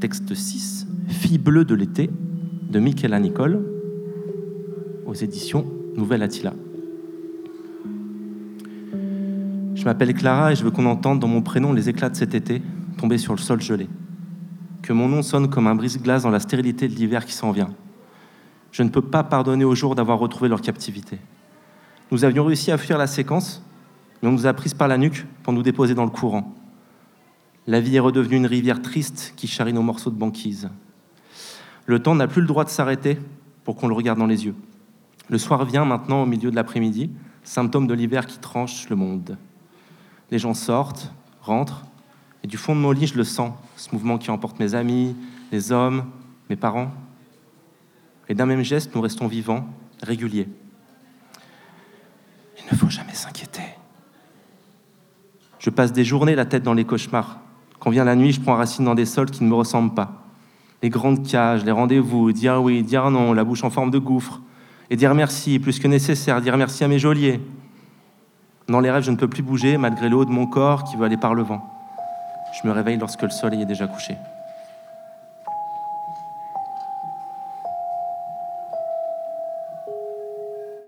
Texte 6, Fille bleue de l'été, de Michaela Nicole, aux éditions Nouvelle Attila. Je m'appelle Clara et je veux qu'on entende dans mon prénom les éclats de cet été tomber sur le sol gelé. Que mon nom sonne comme un brise-glace dans la stérilité de l'hiver qui s'en vient. Je ne peux pas pardonner aux jours d'avoir retrouvé leur captivité. Nous avions réussi à fuir la séquence, mais on nous a prises par la nuque pour nous déposer dans le courant. La vie est redevenue une rivière triste qui charrie nos morceaux de banquise. Le temps n'a plus le droit de s'arrêter pour qu'on le regarde dans les yeux. Le soir vient maintenant au milieu de l'après-midi, symptôme de l'hiver qui tranche le monde. Les gens sortent, rentrent, et du fond de mon lit, je le sens, ce mouvement qui emporte mes amis, les hommes, mes parents. Et d'un même geste, nous restons vivants, réguliers. Il ne faut jamais s'inquiéter. Je passe des journées la tête dans les cauchemars. Quand vient la nuit, je prends racine dans des sols qui ne me ressemblent pas. Les grandes cages, les rendez-vous, dire oui, dire non, la bouche en forme de gouffre, et dire merci, plus que nécessaire, dire merci à mes geôliers. Dans les rêves, je ne peux plus bouger malgré l'eau de mon corps qui veut aller par le vent. Je me réveille lorsque le soleil est déjà couché.